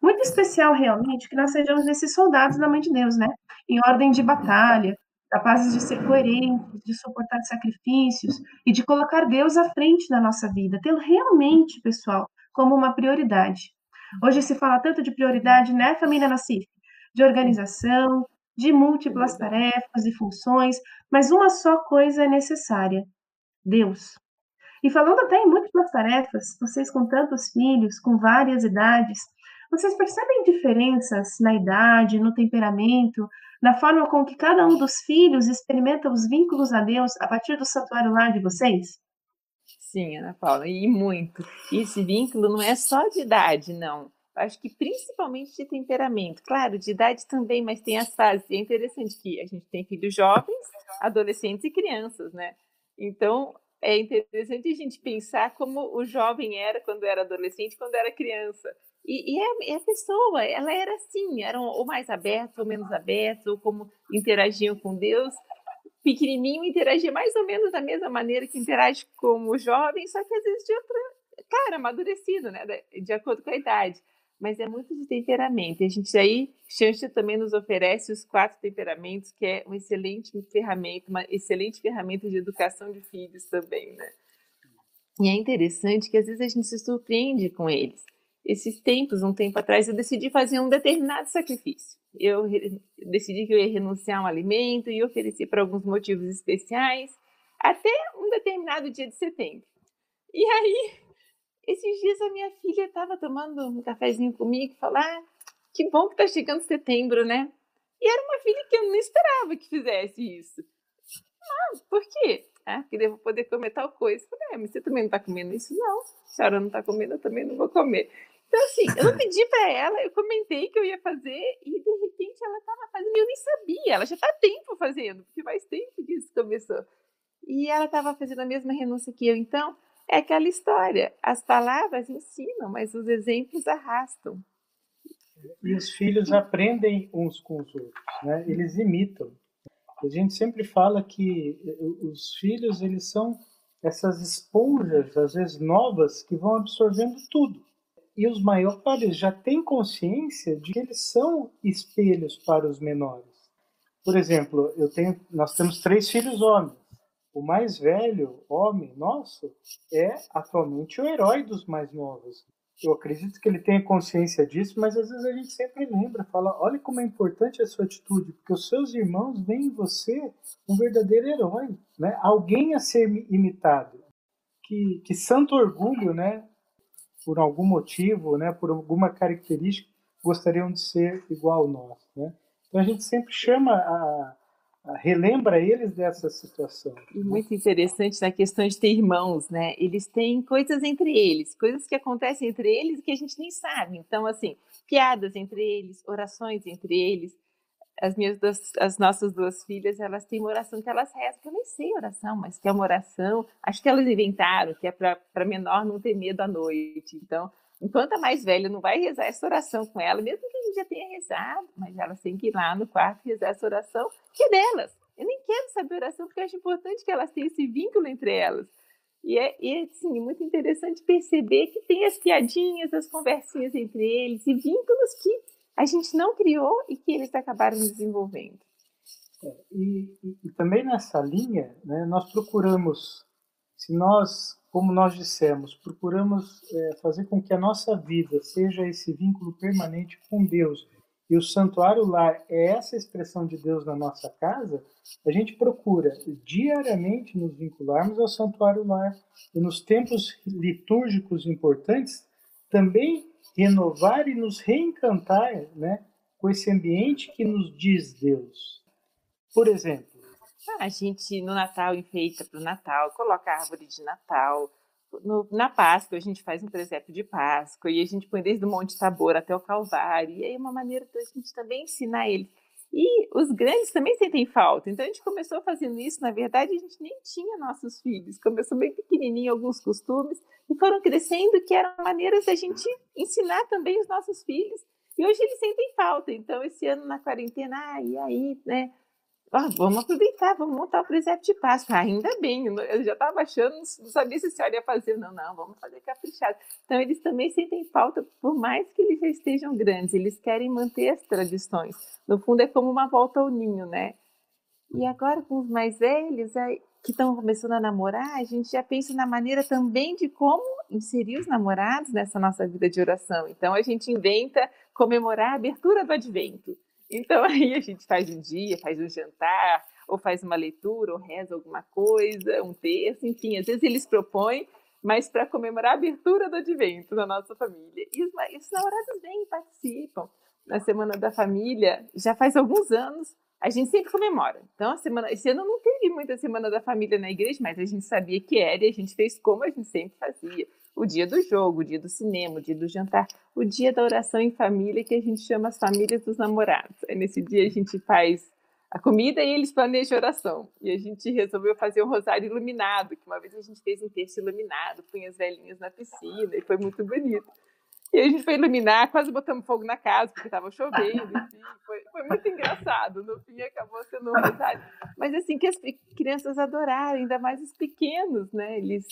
Muito especial, realmente, que nós sejamos esses soldados da mãe de Deus, né? Em ordem de batalha, capazes de ser coerentes, de suportar sacrifícios e de colocar Deus à frente da nossa vida, tê-lo realmente, pessoal, como uma prioridade. Hoje se fala tanto de prioridade, né, família Nassif? De organização, de múltiplas tarefas e funções, mas uma só coisa é necessária: Deus. E falando até em múltiplas tarefas, vocês com tantos filhos, com várias idades, vocês percebem diferenças na idade, no temperamento, na forma com que cada um dos filhos experimenta os vínculos a Deus a partir do santuário lar de vocês? Sim, Ana Paula, e muito. E esse vínculo não é só de idade, não. Acho que principalmente de temperamento. Claro, de idade também, mas tem as fases. E é interessante que a gente tem filhos jovens, adolescentes e crianças, né? Então, é interessante a gente pensar como o jovem era quando era adolescente, quando era criança. E, e, a, a, pessoa, ela era assim, eram ou mais abertos ou menos abertos, ou como interagiam com Deus. Pequenininho interagia mais ou menos da mesma maneira que interage com o jovem, só que às vezes de outra, claro, amadurecido, né, de acordo com a idade. Mas é muito de temperamento. E a gente aí, Xanxa também nos oferece os quatro temperamentos, que é uma excelente ferramenta, uma excelente ferramenta de educação de filhos também, né? E é interessante que às vezes a gente se surpreende com eles esses tempos, um tempo atrás, eu decidi fazer um determinado sacrifício. Eu decidi que eu ia renunciar a um alimento e oferecer para alguns motivos especiais até um determinado dia de setembro. E aí, esses dias a minha filha estava tomando um cafezinho comigo e falou: ah, que bom que está chegando setembro, né? E era uma filha que eu não esperava que fizesse isso. Ah, por quê? Ah, que devo poder comer tal coisa. Eu falei, é, mas você também não está comendo isso? Não. A senhora não está comendo, eu também não vou comer. Então, assim, eu não pedi para ela, eu comentei que eu ia fazer e de repente ela estava fazendo e eu nem sabia. Ela já está tempo fazendo, porque faz tempo que isso começou. E ela estava fazendo a mesma renúncia que eu. Então, é aquela história: as palavras ensinam, mas os exemplos arrastam. E os filhos aprendem uns com os outros, né? Eles imitam. A gente sempre fala que eh, os filhos eles são essas esponjas, às vezes novas, que vão absorvendo tudo e os maiores já têm consciência de que eles são espelhos para os menores. Por exemplo, eu tenho, nós temos três filhos homens. O mais velho homem nosso é atualmente o herói dos mais novos. Eu acredito que ele tenha consciência disso, mas às vezes a gente sempre lembra, fala: olha como é importante a sua atitude, porque os seus irmãos veem em você um verdadeiro herói, né? alguém a ser imitado. Que, que santo orgulho, né? por algum motivo, né, por alguma característica, gostariam de ser igual a nós. Né? Então a gente sempre chama a, relembra eles dessa situação. E muito interessante na questão de ter irmãos, né? Eles têm coisas entre eles, coisas que acontecem entre eles que a gente nem sabe. Então, assim, piadas entre eles, orações entre eles as minhas duas, as nossas duas filhas, elas têm uma oração que elas rezam, que eu nem sei oração, mas que é uma oração, acho que elas inventaram, que é para menor não ter medo à noite. Então, enquanto a mais velha não vai rezar essa oração com ela, mesmo que a gente já tenha rezado, mas elas têm que ir lá no quarto rezar essa oração, que é delas. Eu nem quero saber oração, porque eu acho importante que elas tenham esse vínculo entre elas. E é, e assim, muito interessante perceber que tem as piadinhas, as conversinhas entre eles e vínculos que a gente não criou e que eles acabaram desenvolvendo. É, e, e, e, também nessa linha, né, nós procuramos, se nós, como nós dissemos, procuramos é, fazer com que a nossa vida seja esse vínculo permanente com Deus, e o santuário lar é essa expressão de Deus na nossa casa, a gente procura diariamente nos vincularmos ao santuário lar e nos tempos litúrgicos importantes também renovar e nos reencantar né, com esse ambiente que nos diz Deus. Por exemplo, a gente no Natal enfeita para o Natal, coloca a árvore de Natal. No, na Páscoa a gente faz um presépio de Páscoa e a gente põe desde o Monte Tabor até o Calvário. E aí é uma maneira da gente também ensinar eles. E os grandes também sentem falta. Então a gente começou fazendo isso. Na verdade, a gente nem tinha nossos filhos. Começou bem pequenininho alguns costumes e foram crescendo que eram maneiras da gente ensinar também os nossos filhos. E hoje eles sentem falta. Então esse ano na quarentena, ah, e aí, né? Ah, vamos aproveitar, vamos montar o presépio de Páscoa. Ah, ainda bem, eu já estava achando, não sabia se a senhora ia fazer. Não, não, vamos fazer caprichado. Então, eles também sentem falta, por mais que eles já estejam grandes, eles querem manter as tradições. No fundo, é como uma volta ao ninho, né? E agora com os mais velhos, que estão começando a namorar, a gente já pensa na maneira também de como inserir os namorados nessa nossa vida de oração. Então a gente inventa comemorar a abertura do advento. Então aí a gente faz um dia, faz um jantar, ou faz uma leitura, ou reza alguma coisa, um texto, enfim, às vezes eles propõem, mas para comemorar a abertura do advento na nossa família. E os, os namorados vêm participam. Na Semana da Família, já faz alguns anos, a gente sempre comemora. Então, a semana, esse ano não teve muita Semana da Família na igreja, mas a gente sabia que era e a gente fez como a gente sempre fazia. O dia do jogo, o dia do cinema, o dia do jantar, o dia da oração em família, que a gente chama as famílias dos namorados. Aí, nesse dia, a gente faz a comida e eles planejam a oração. E a gente resolveu fazer um rosário iluminado, que uma vez a gente fez um texto iluminado, punha as velhinhas na piscina e foi muito bonito. E a gente foi iluminar, quase botamos fogo na casa, porque estava chovendo, enfim, foi, foi, muito engraçado. No fim, acabou sendo um rosário. Mas assim, que as crianças adoraram, ainda mais os pequenos, né? Eles,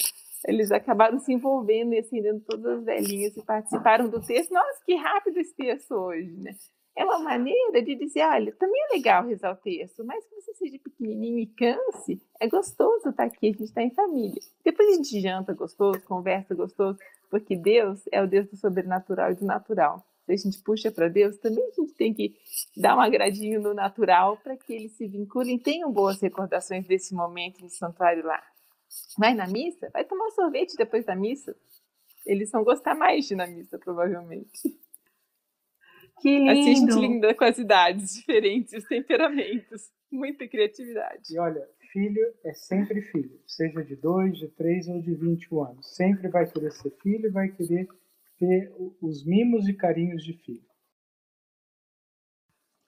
eles acabaram se envolvendo e acendendo todas as velhinhas e participaram do texto. Nossa, que rápido esse texto hoje, né? É uma maneira de dizer, olha, também é legal rezar o texto, mas que você seja pequenininho e canse, é gostoso estar aqui, a gente está em família. Depois a gente janta gostoso, conversa gostoso, porque Deus é o Deus do sobrenatural e do natural. Se a gente puxa para Deus, também a gente tem que dar um agradinho no natural para que eles se vinculem e tenham boas recordações desse momento no santuário lá. Vai na missa? Vai tomar um sorvete depois da missa? Eles vão gostar mais de ir na missa, provavelmente. Que lindo! Assim a gente linda com as idades diferentes, os temperamentos. Muita criatividade. E olha, filho é sempre filho, seja de 2, de 3 ou de 21 anos. Sempre vai querer ser filho e vai querer ter os mimos e carinhos de filho.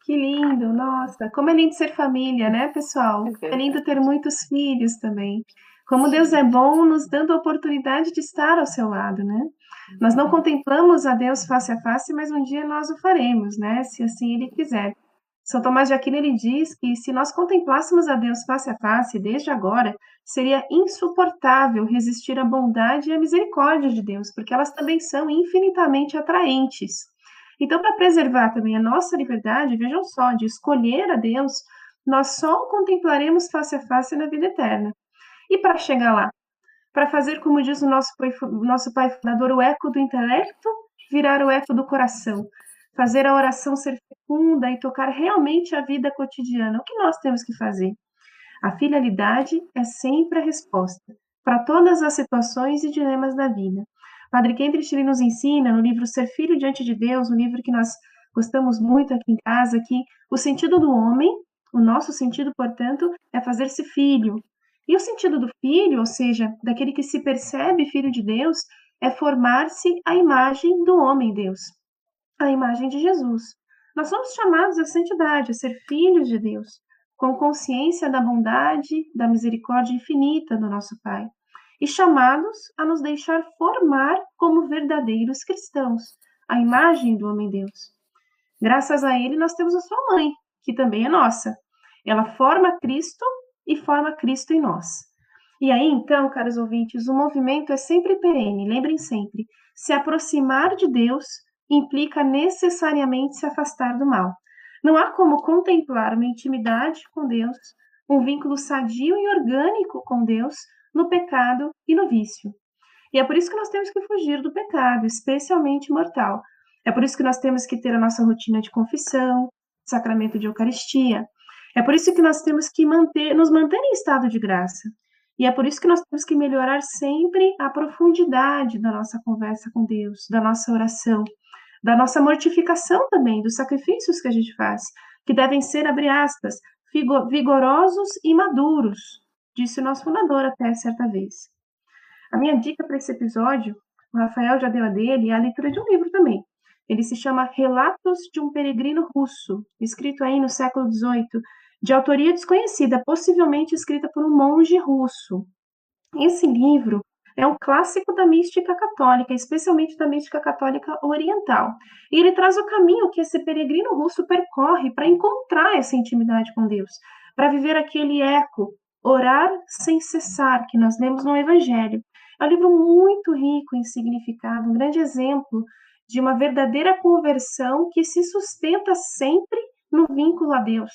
Que lindo, nossa, como é lindo ser família, né, pessoal? É, é lindo ter muitos filhos também. Como Deus é bom nos dando a oportunidade de estar ao seu lado, né? Nós não contemplamos a Deus face a face, mas um dia nós o faremos, né? Se assim Ele quiser. São Tomás de Aquino ele diz que se nós contemplássemos a Deus face a face desde agora, seria insuportável resistir à bondade e à misericórdia de Deus, porque elas também são infinitamente atraentes. Então, para preservar também a nossa liberdade, vejam só, de escolher a Deus, nós só o contemplaremos face a face na vida eterna. E para chegar lá, para fazer, como diz o nosso pai, nosso pai fundador, o eco do intelecto virar o eco do coração, fazer a oração ser fecunda e tocar realmente a vida cotidiana. O que nós temos que fazer? A filialidade é sempre a resposta para todas as situações e dilemas da vida. Padre Kendrick ele nos ensina no livro Ser Filho Diante de Deus, um livro que nós gostamos muito aqui em casa, que o sentido do homem, o nosso sentido, portanto, é fazer-se filho. E o sentido do filho, ou seja, daquele que se percebe filho de Deus, é formar-se à imagem do homem Deus a imagem de Jesus. Nós somos chamados à santidade, a ser filhos de Deus, com consciência da bondade, da misericórdia infinita do nosso Pai, e chamados a nos deixar formar como verdadeiros cristãos, a imagem do homem-deus. Graças a ele, nós temos a sua mãe, que também é nossa. Ela forma Cristo e forma Cristo em nós. E aí, então, caros ouvintes, o movimento é sempre perene, lembrem sempre, se aproximar de Deus implica necessariamente se afastar do mal. Não há como contemplar uma intimidade com Deus, um vínculo sadio e orgânico com Deus no pecado e no vício. E é por isso que nós temos que fugir do pecado, especialmente mortal. É por isso que nós temos que ter a nossa rotina de confissão, sacramento de Eucaristia. É por isso que nós temos que manter, nos manter em estado de graça. E é por isso que nós temos que melhorar sempre a profundidade da nossa conversa com Deus, da nossa oração, da nossa mortificação também, dos sacrifícios que a gente faz, que devem ser, abre aspas, vigorosos e maduros, disse o nosso fundador até certa vez. A minha dica para esse episódio, o Rafael já deu a dele, é a leitura de um livro também. Ele se chama Relatos de um Peregrino Russo, escrito aí no século XVIII, de autoria desconhecida, possivelmente escrita por um monge russo. Esse livro é um clássico da mística católica, especialmente da mística católica oriental. E ele traz o caminho que esse peregrino russo percorre para encontrar essa intimidade com Deus, para viver aquele eco, orar sem cessar, que nós lemos no Evangelho. É um livro muito rico em significado, um grande exemplo de uma verdadeira conversão que se sustenta sempre no vínculo a Deus,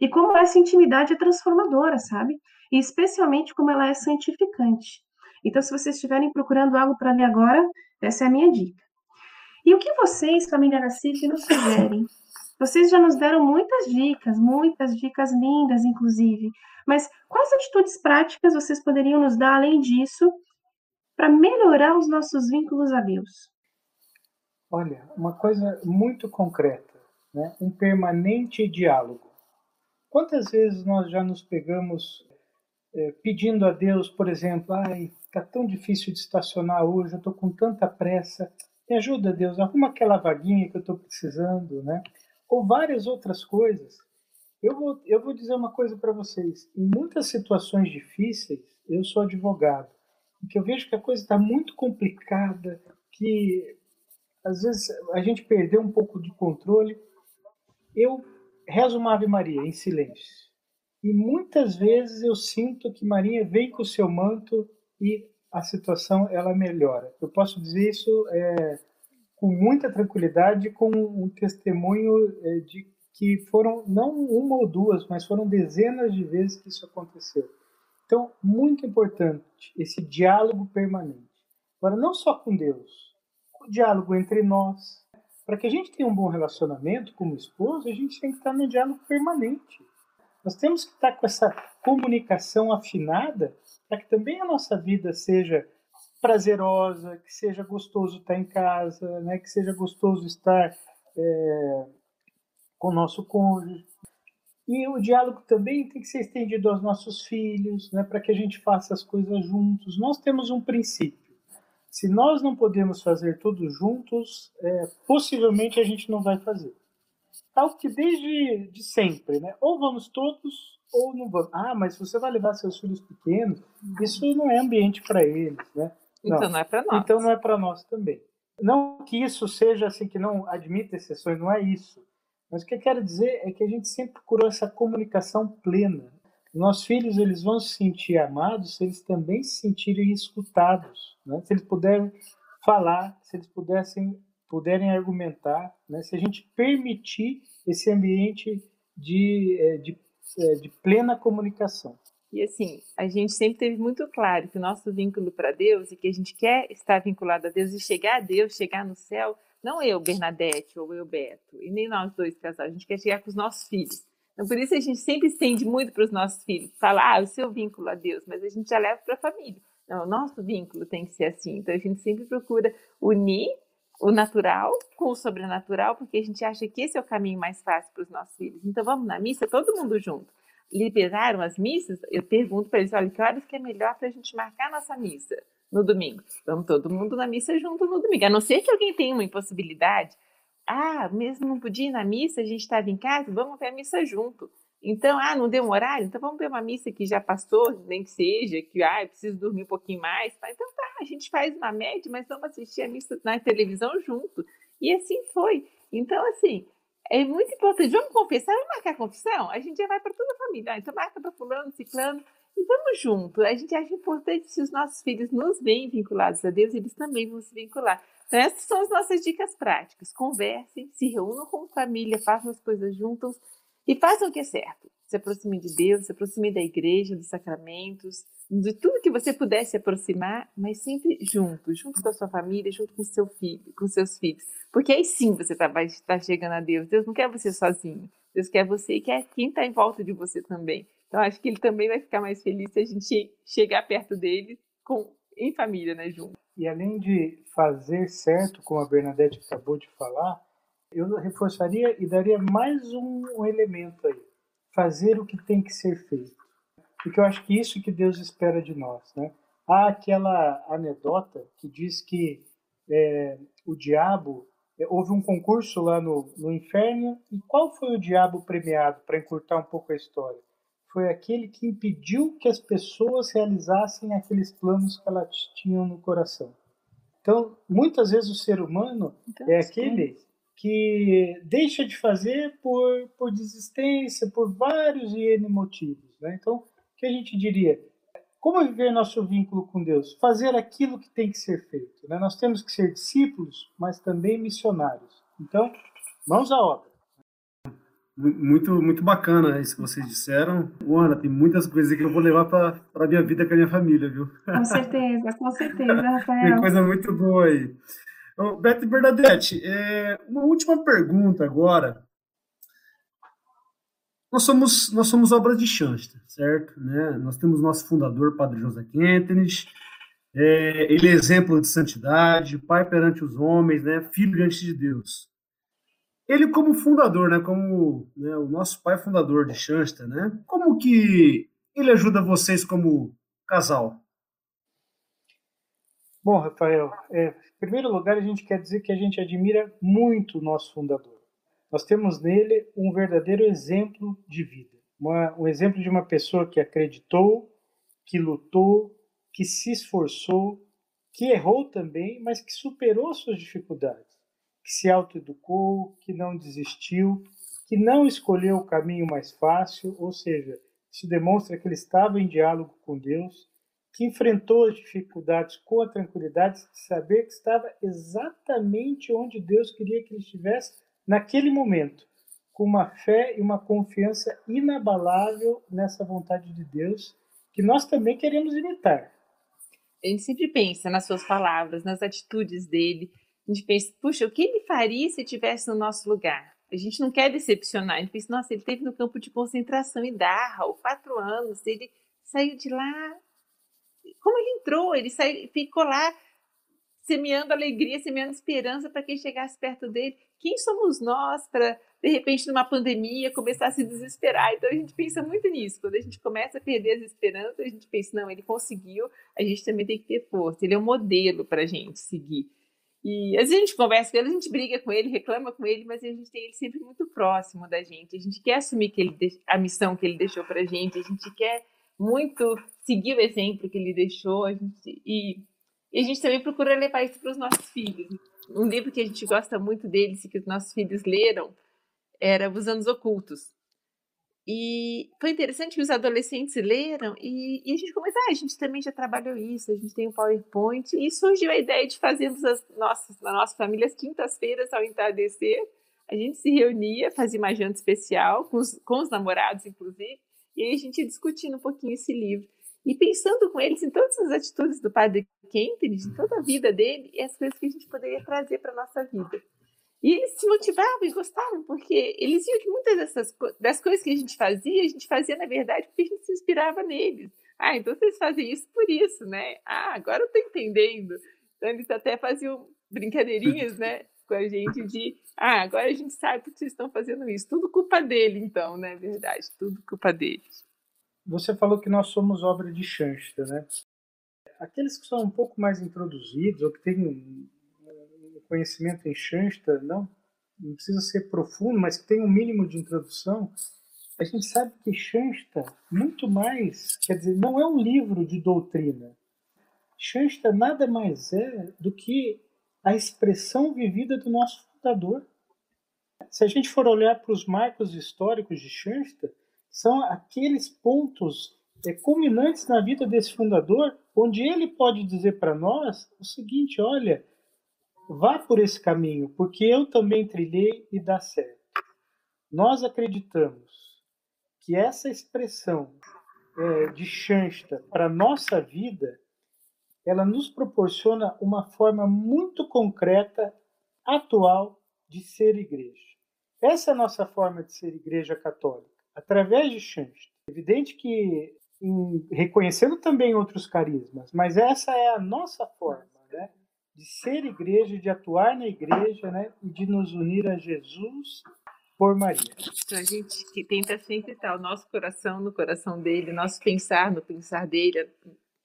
e como essa intimidade é transformadora, sabe? E especialmente como ela é santificante. Então, se vocês estiverem procurando algo para ler agora, essa é a minha dica. E o que vocês, família Nacife, nos sugerem? Vocês já nos deram muitas dicas, muitas dicas lindas, inclusive. Mas quais atitudes práticas vocês poderiam nos dar, além disso, para melhorar os nossos vínculos a Deus? Olha, uma coisa muito concreta, né? um permanente diálogo. Quantas vezes nós já nos pegamos é, pedindo a Deus, por exemplo, ai, tá tão difícil de estacionar hoje, eu com tanta pressa, me ajuda Deus, arruma aquela vaguinha que eu estou precisando, né? Ou várias outras coisas. Eu vou, eu vou dizer uma coisa para vocês. Em muitas situações difíceis, eu sou advogado, que eu vejo que a coisa está muito complicada, que às vezes a gente perdeu um pouco de controle. Eu rezo uma Ave Maria em silêncio. E muitas vezes eu sinto que Maria vem com o seu manto e a situação ela melhora. Eu posso dizer isso é, com muita tranquilidade, com um testemunho é, de que foram não uma ou duas, mas foram dezenas de vezes que isso aconteceu. Então, muito importante esse diálogo permanente. Agora, não só com Deus, o diálogo entre nós. Para que a gente tenha um bom relacionamento como esposo, a gente tem que estar no diálogo permanente. Nós temos que estar com essa comunicação afinada para que também a nossa vida seja prazerosa, que seja gostoso estar em casa, né? que seja gostoso estar é, com o nosso cônjuge. E o diálogo também tem que ser estendido aos nossos filhos, né, para que a gente faça as coisas juntos. Nós temos um princípio. Se nós não podemos fazer tudo juntos, é, possivelmente a gente não vai fazer. Algo que desde de sempre, né? Ou vamos todos, ou não vamos. Ah, mas você vai levar seus filhos pequenos, isso não é ambiente para eles, né? Não. Então não é para nós. Então não é para nós também. Não que isso seja assim que não admita exceções, não é isso. Mas o que eu quero dizer é que a gente sempre procurou essa comunicação plena. Nossos filhos eles vão se sentir amados se eles também se sentirem escutados, né? se eles puderem falar, se eles pudessem puderem argumentar, né? se a gente permitir esse ambiente de, é, de, é, de plena comunicação. E assim, a gente sempre teve muito claro que o nosso vínculo para Deus e que a gente quer estar vinculado a Deus e chegar a Deus, chegar no céu, não eu, Bernadette, ou eu, Beto, e nem nós dois casais, a gente quer chegar com os nossos filhos. Então, por isso a gente sempre estende muito para os nossos filhos, falar ah, o seu vínculo a Deus, mas a gente já leva para a família. Não, o nosso vínculo tem que ser assim. Então, a gente sempre procura unir o natural com o sobrenatural, porque a gente acha que esse é o caminho mais fácil para os nossos filhos. Então, vamos na missa, todo mundo junto. Liberaram as missas? Eu pergunto para eles: olha, que horas que é melhor para a gente marcar nossa missa? no domingo. Vamos todo mundo na missa junto no domingo. A não ser que alguém tenha uma impossibilidade. Ah, mesmo não podia ir na missa, a gente estava em casa, vamos ver a missa junto. Então, ah, não deu um horário? Então vamos ver uma missa que já passou, nem que seja, que ah, eu preciso dormir um pouquinho mais. Tá? Então tá, a gente faz uma média, mas vamos assistir a missa na televisão junto. E assim foi. Então, assim, é muito importante. Vamos confessar, vamos marcar a confissão? A gente já vai para toda a família. Ah, então marca para fulano, ciclano. E vamos junto. A gente acha importante se os nossos filhos nos veem vinculados a Deus, eles também vão se vincular. Então, essas são as nossas dicas práticas. Conversem, se reúnam como família, façam as coisas juntos e façam o que é certo. Se aproxime de Deus, se aproxime da igreja, dos sacramentos, de tudo que você puder se aproximar, mas sempre junto, junto com a sua família, junto com seu filho, com seus filhos. Porque aí sim você tá, vai estar chegando a Deus. Deus não quer você sozinho. Deus quer você e quer quem está em volta de você também. Então, acho que ele também vai ficar mais feliz se a gente chegar perto dele com, em família, né, junto. E além de fazer certo, como a Bernadette acabou de falar, eu reforçaria e daria mais um elemento aí. Fazer o que tem que ser feito. Porque eu acho que isso que Deus espera de nós, né? Há aquela anedota que diz que é, o diabo é, houve um concurso lá no, no inferno e qual foi o diabo premiado para encurtar um pouco a história? Foi aquele que impediu que as pessoas realizassem aqueles planos que elas tinham no coração. Então, muitas vezes o ser humano então, é aquele que deixa de fazer por, por desistência, por vários e N motivos. Né? Então, o que a gente diria? Como viver nosso vínculo com Deus? Fazer aquilo que tem que ser feito. Né? Nós temos que ser discípulos, mas também missionários. Então, mãos à obra. Muito, muito bacana isso que vocês disseram. Ana, tem muitas coisas que eu vou levar para a minha vida com a minha família, viu? Com certeza, com certeza, Rafael. Tem coisa muito boa aí. Então, Beto e Bernadette, é, uma última pergunta agora. Nós somos, nós somos obras de Shansta, certo? Né? Nós temos nosso fundador, Padre José Quentenes, é, ele é exemplo de santidade, pai perante os homens, né? filho diante de Deus ele como fundador, né, como né, o nosso pai fundador de Shansta, né, como que ele ajuda vocês como casal? Bom, Rafael, é, em primeiro lugar a gente quer dizer que a gente admira muito o nosso fundador. Nós temos nele um verdadeiro exemplo de vida, uma, um exemplo de uma pessoa que acreditou, que lutou, que se esforçou, que errou também, mas que superou suas dificuldades que se autoeducou, que não desistiu, que não escolheu o caminho mais fácil, ou seja, isso demonstra que ele estava em diálogo com Deus, que enfrentou as dificuldades com a tranquilidade de saber que estava exatamente onde Deus queria que ele estivesse naquele momento, com uma fé e uma confiança inabalável nessa vontade de Deus, que nós também queremos imitar. A gente sempre pensa nas suas palavras, nas atitudes dele, a gente pensa, puxa, o que ele faria se estivesse no nosso lugar? A gente não quer decepcionar. A gente pensa, nossa, ele esteve no campo de concentração em Dachau, quatro anos, ele saiu de lá. Como ele entrou? Ele saiu, ficou lá semeando alegria, semeando esperança para quem chegasse perto dele. Quem somos nós para, de repente, numa pandemia, começar a se desesperar? Então a gente pensa muito nisso. Quando a gente começa a perder as esperanças, a gente pensa, não, ele conseguiu, a gente também tem que ter força. Ele é um modelo para a gente seguir. E às vezes a gente conversa com ele, a gente briga com ele, reclama com ele, mas a gente tem ele sempre muito próximo da gente. A gente quer assumir que ele, a missão que ele deixou para a gente, a gente quer muito seguir o exemplo que ele deixou, a gente, e, e a gente também procura levar isso para os nossos filhos. Um livro que a gente gosta muito deles e que os nossos filhos leram era Os Anos Ocultos. E foi interessante que os adolescentes leram e, e a gente começou, ah, a gente também já trabalhou isso, a gente tem um PowerPoint, e surgiu a ideia de fazermos as nossas, na nossa família, as quintas-feiras ao entardecer, a gente se reunia, fazia uma janta especial, com os, com os namorados, inclusive, e aí a gente discutindo um pouquinho esse livro. E pensando com eles em todas as atitudes do padre Kempis, em toda a vida dele, e as coisas que a gente poderia trazer para a nossa vida. E eles se motivavam e gostavam, porque eles viam que muitas dessas das coisas que a gente fazia, a gente fazia, na verdade, porque a gente se inspirava neles. Ah, então vocês fazem isso por isso, né? Ah, agora eu estou entendendo. Então eles até faziam brincadeirinhas, né? Com a gente de, ah, agora a gente sabe porque vocês estão fazendo isso. Tudo culpa dele, então, né? Verdade, tudo culpa deles. Você falou que nós somos obra de Shansta, né? Aqueles que são um pouco mais introduzidos ou que têm conhecimento em Shansta, não, não precisa ser profundo, mas que tem um mínimo de introdução, a gente sabe que Shansta, muito mais, quer dizer, não é um livro de doutrina. Shansta nada mais é do que a expressão vivida do nosso fundador. Se a gente for olhar para os marcos históricos de Shansta, são aqueles pontos é, culminantes na vida desse fundador, onde ele pode dizer para nós o seguinte: olha, Vá por esse caminho, porque eu também trilhei e dá certo. Nós acreditamos que essa expressão é, de Shansta para nossa vida, ela nos proporciona uma forma muito concreta, atual, de ser igreja. Essa é a nossa forma de ser igreja católica, através de Shansta. Evidente que em, reconhecendo também outros carismas, mas essa é a nossa forma de ser igreja, de atuar na igreja, né? E de nos unir a Jesus por Maria. Então a gente tenta sempre estar o nosso coração no coração dele, nosso pensar no pensar dele,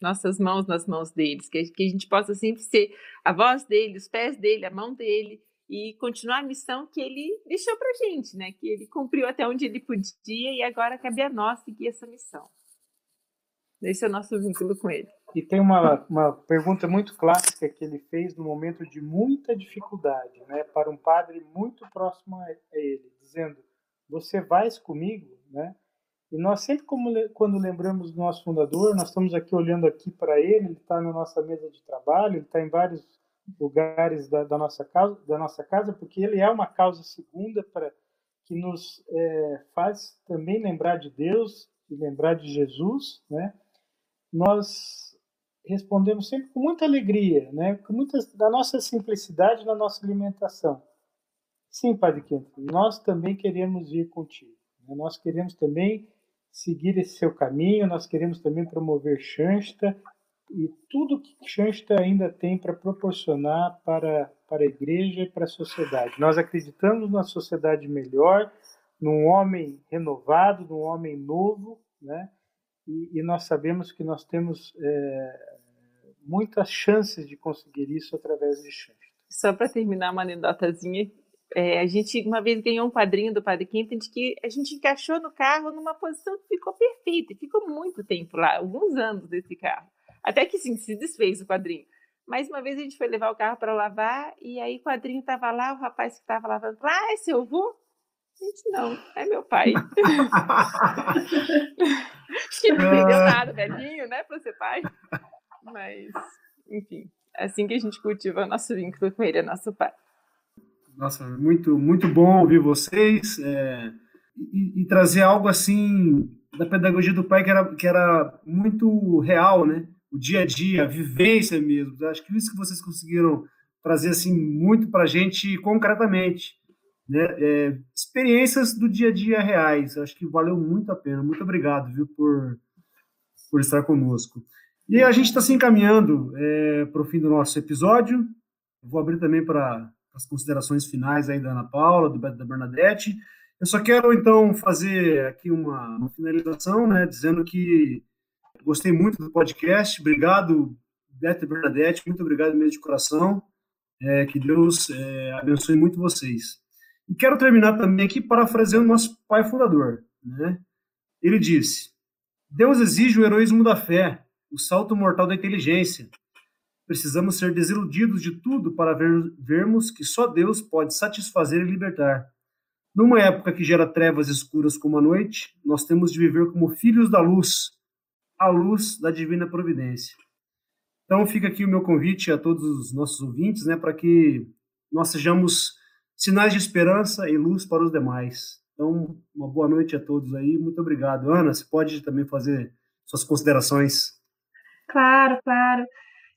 nossas mãos nas mãos deles, que, que a gente possa sempre ser a voz dele, os pés dele, a mão dele e continuar a missão que ele deixou para gente, né? Que ele cumpriu até onde ele podia e agora cabe a nós seguir essa missão. Esse é o nosso vínculo com ele. E tem uma, uma pergunta muito clássica que ele fez no momento de muita dificuldade, né, para um padre muito próximo a ele, dizendo: Você vais comigo? Né? E nós sempre, como, quando lembramos do nosso fundador, nós estamos aqui olhando aqui para ele, ele está na nossa mesa de trabalho, ele está em vários lugares da, da, nossa casa, da nossa casa, porque ele é uma causa segunda para que nos é, faz também lembrar de Deus e lembrar de Jesus, né? Nós respondemos sempre com muita alegria, né? Com muita da nossa simplicidade na nossa alimentação. Sim, Padre Quinto, nós também queremos ir contigo. Né? Nós queremos também seguir esse seu caminho, nós queremos também promover Shansta e tudo que Shansta ainda tem para proporcionar para, para a igreja e para a sociedade. Nós acreditamos numa sociedade melhor, num homem renovado, num homem novo, né? E, e nós sabemos que nós temos é, muitas chances de conseguir isso através de Shansta. Só para terminar uma anedotazinha, é, a gente uma vez ganhou um quadrinho do Padre Quinto de que a gente encaixou no carro numa posição que ficou perfeita, ficou muito tempo lá, alguns anos desse carro. Até que sim, se desfez o quadrinho. Mais uma vez a gente foi levar o carro para lavar e aí o quadrinho estava lá, o rapaz que estava lavando Ah, é seu avô? Gente, não, é meu pai. Acho que não entendeu nada, velhinho, né, para ser pai. Mas, enfim, é assim que a gente cultiva o nosso vínculo com ele, é nosso pai. Nossa, muito, muito bom ouvir vocês é, e, e, trazer algo assim da pedagogia do pai que era, que era muito real, né? O dia a dia, a vivência mesmo. Acho que isso que vocês conseguiram trazer assim muito para a gente concretamente, né? É, experiências do dia a dia reais. Acho que valeu muito a pena. Muito obrigado, viu, por por estar conosco. E a gente está se encaminhando é, para o fim do nosso episódio. Vou abrir também para as considerações finais aí da Ana Paula, do Beto da Bernadette. Eu só quero, então, fazer aqui uma, uma finalização, né, dizendo que gostei muito do podcast. Obrigado, Beto e Bernadette, muito obrigado mesmo de coração. É, que Deus é, abençoe muito vocês. E quero terminar também aqui parafraseando nosso pai fundador. Né? Ele disse: Deus exige o heroísmo da fé, o salto mortal da inteligência, Precisamos ser desiludidos de tudo para ver, vermos que só Deus pode satisfazer e libertar. Numa época que gera trevas escuras como a noite, nós temos de viver como filhos da luz, a luz da divina providência. Então fica aqui o meu convite a todos os nossos ouvintes, né, para que nós sejamos sinais de esperança e luz para os demais. Então, uma boa noite a todos aí. Muito obrigado. Ana, você pode também fazer suas considerações? Claro, claro.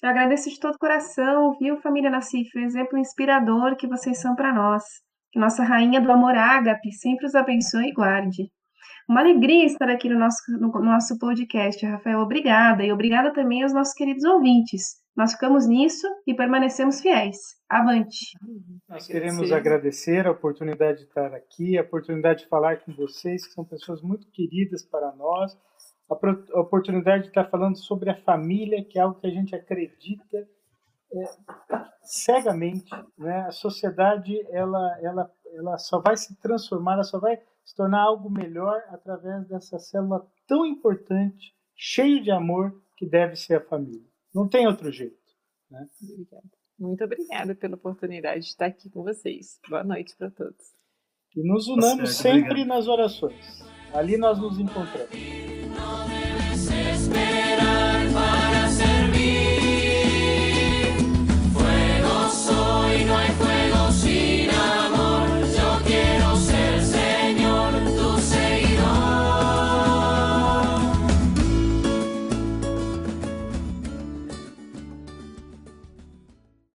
Eu agradeço de todo o coração, viu, família Nassif, o exemplo inspirador que vocês são para nós. Que nossa rainha do amor ágape sempre os abençoe e guarde. Uma alegria estar aqui no nosso, no nosso podcast, Rafael. Obrigada. E obrigada também aos nossos queridos ouvintes. Nós ficamos nisso e permanecemos fiéis. Avante. Nós queremos agradecer a oportunidade de estar aqui, a oportunidade de falar com vocês, que são pessoas muito queridas para nós a oportunidade de estar falando sobre a família, que é algo que a gente acredita é, cegamente, né? A sociedade ela, ela, ela só vai se transformar, ela só vai se tornar algo melhor através dessa célula tão importante, cheio de amor que deve ser a família. Não tem outro jeito. Né? Obrigada. Muito obrigada pela oportunidade de estar aqui com vocês. Boa noite para todos. E nos unamos sempre nas orações. Ali nós nos encontramos.